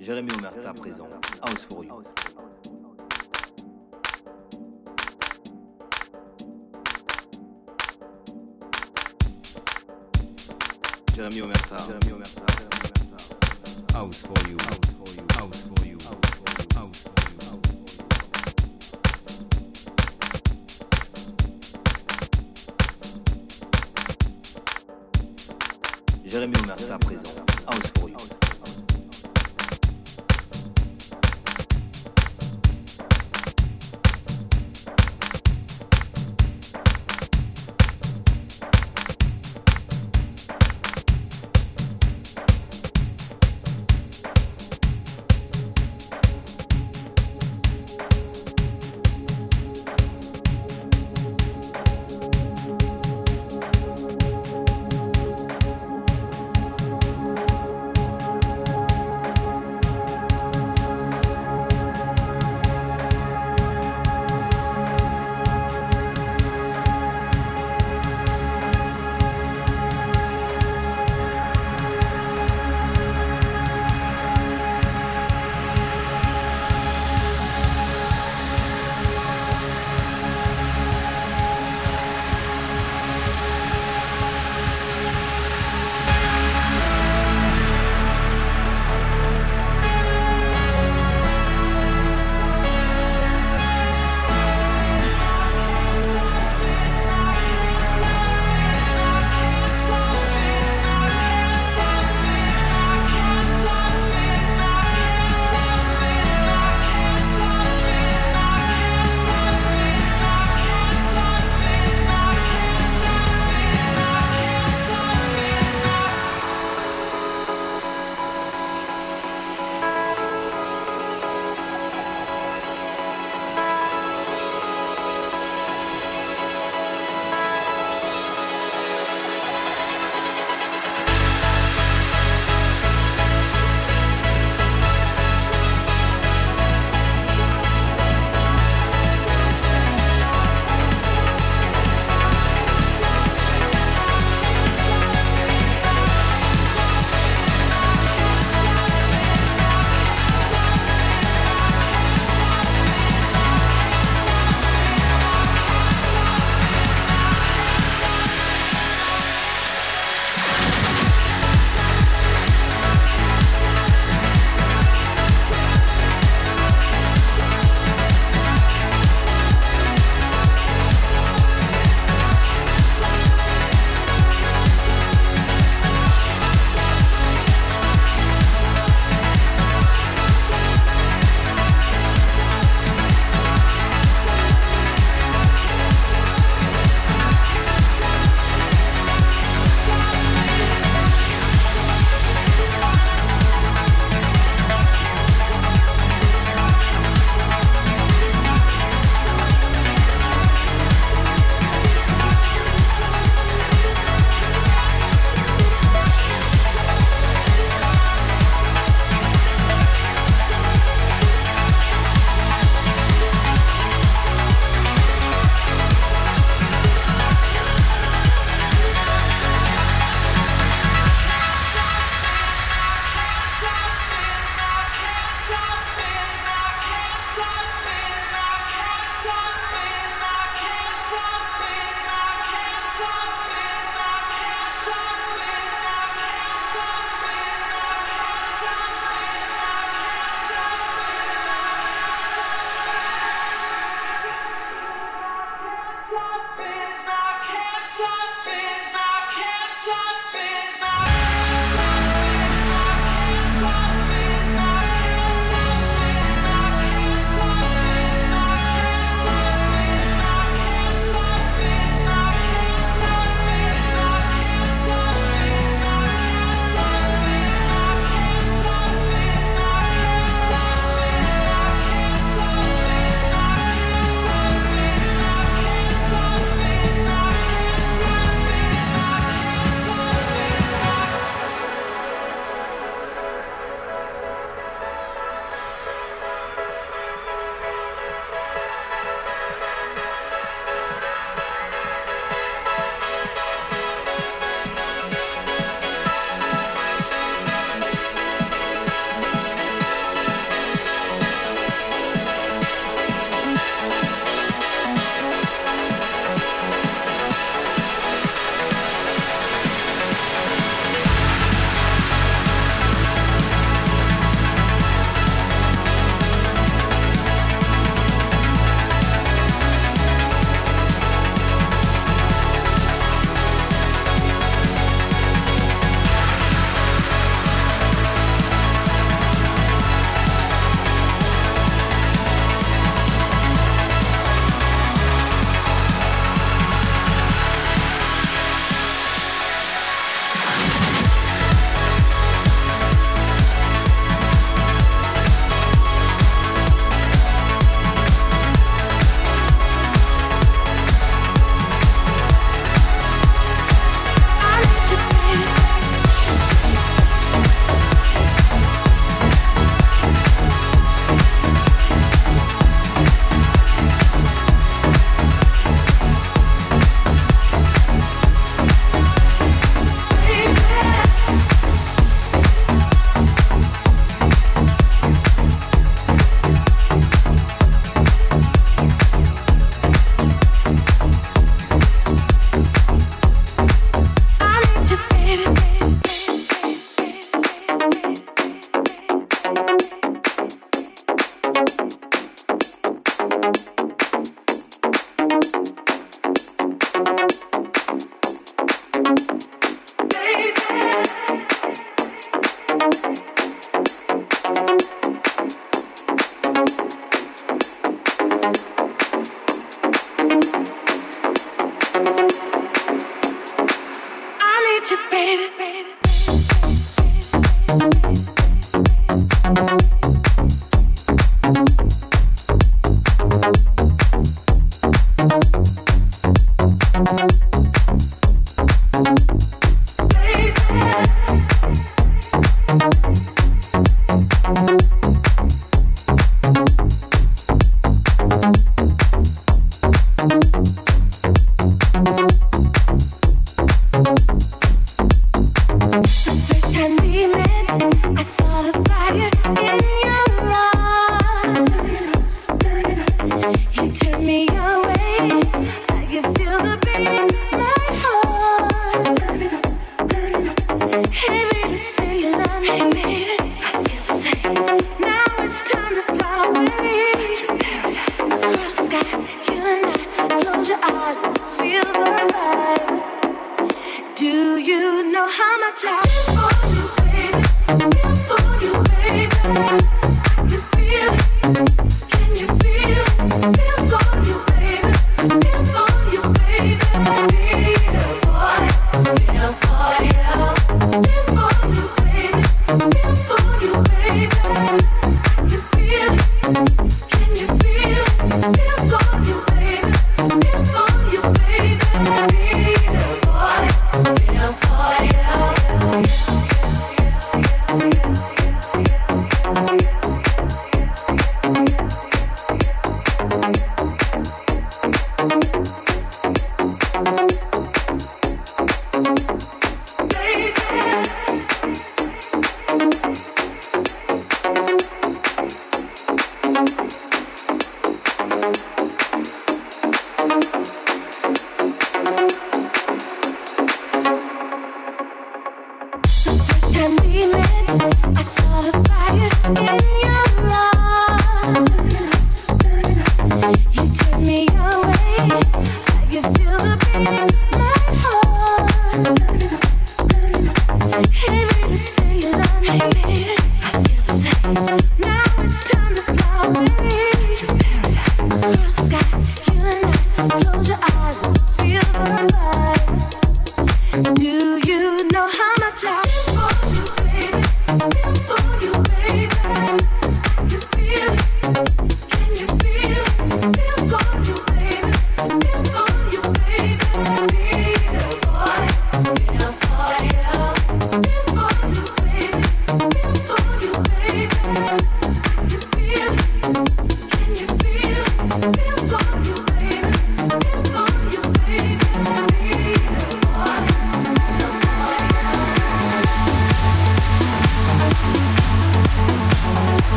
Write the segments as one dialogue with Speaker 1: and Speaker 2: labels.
Speaker 1: Jérémy Omerta présent. House for you. Jérémy Omerta. Jérémy Omerta. House for you. House for you. House for you. House for you. Jérémy Omerta présent. House for you.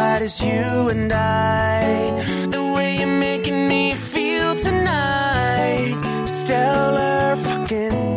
Speaker 2: bright as you and I. The way you're making me feel tonight. Stellar fucking.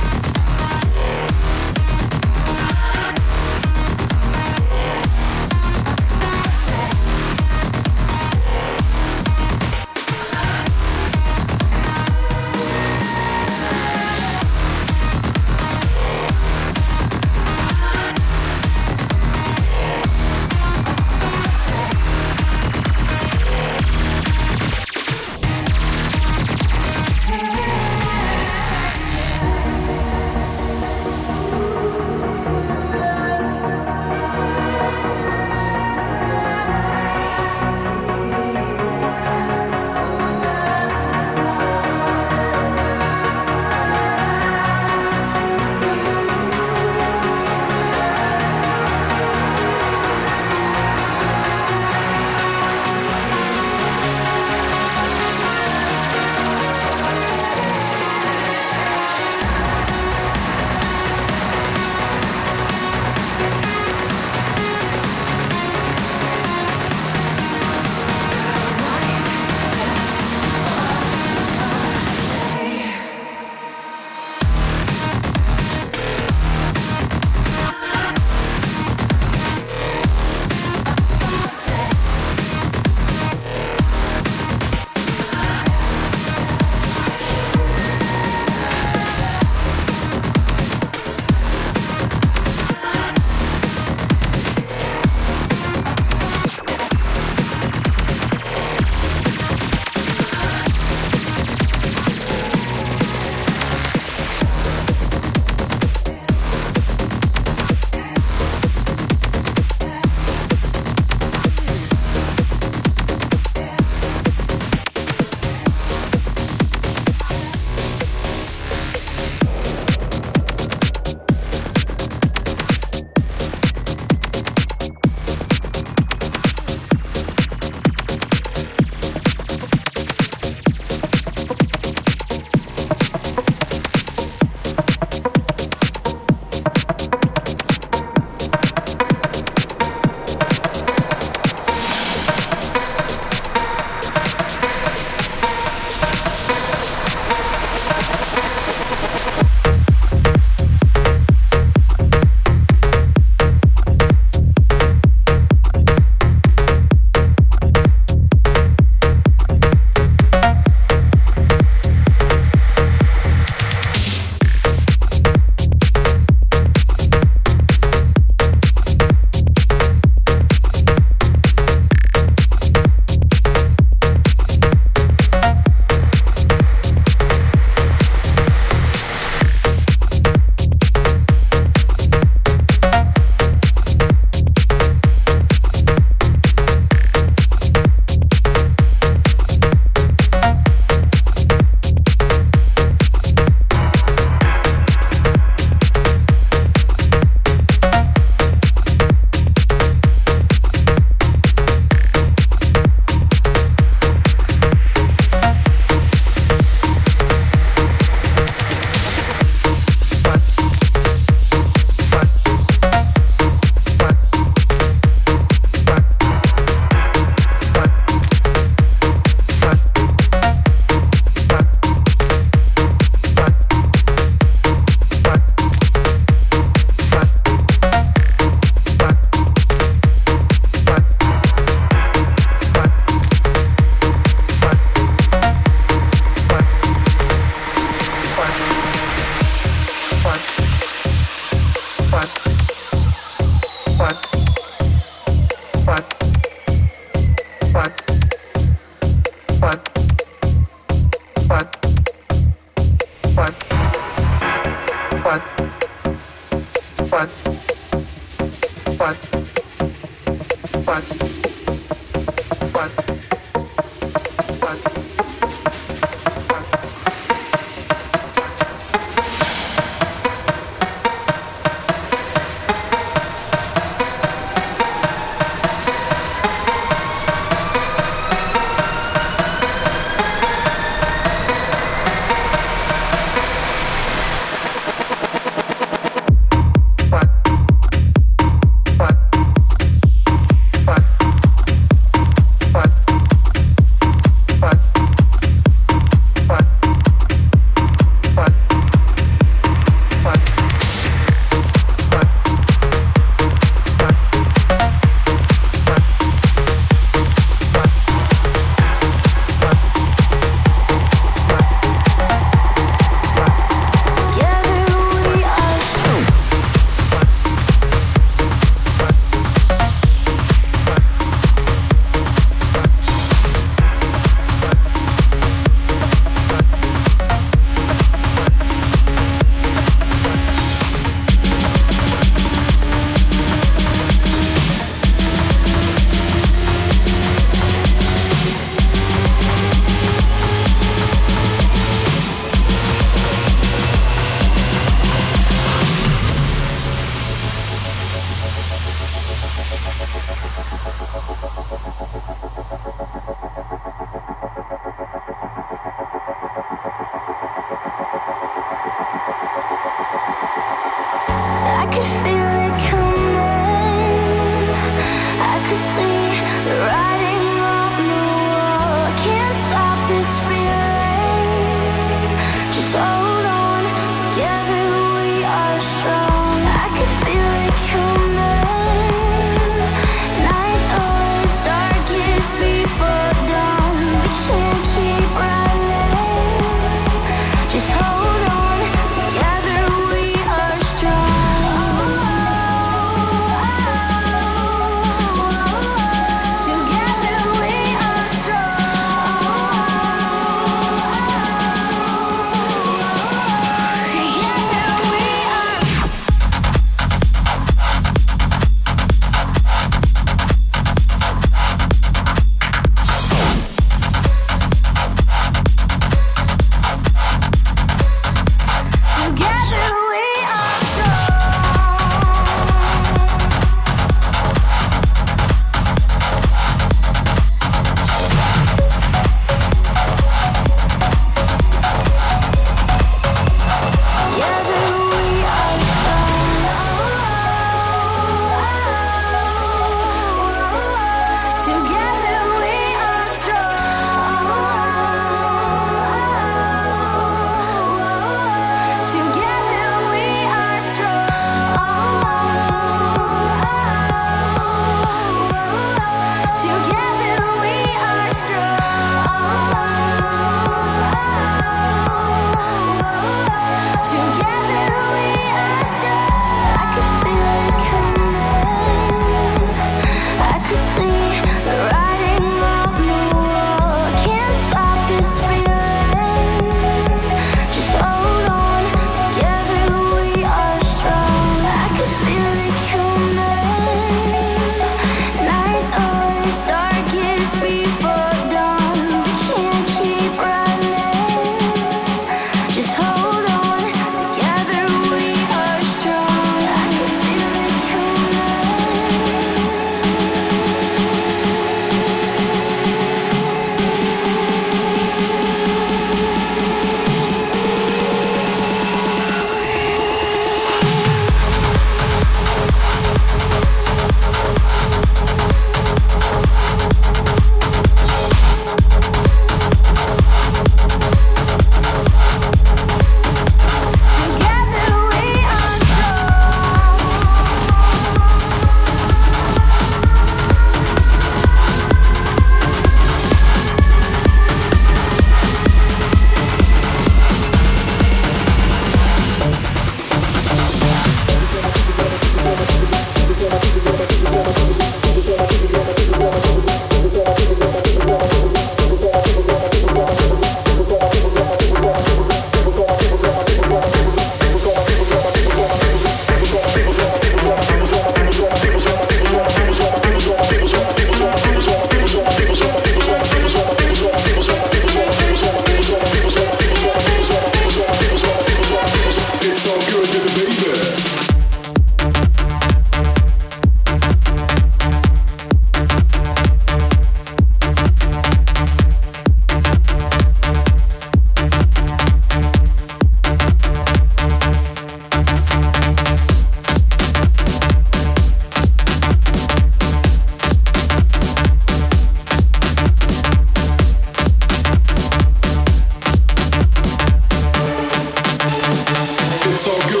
Speaker 2: all good.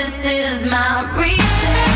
Speaker 3: This is my reset.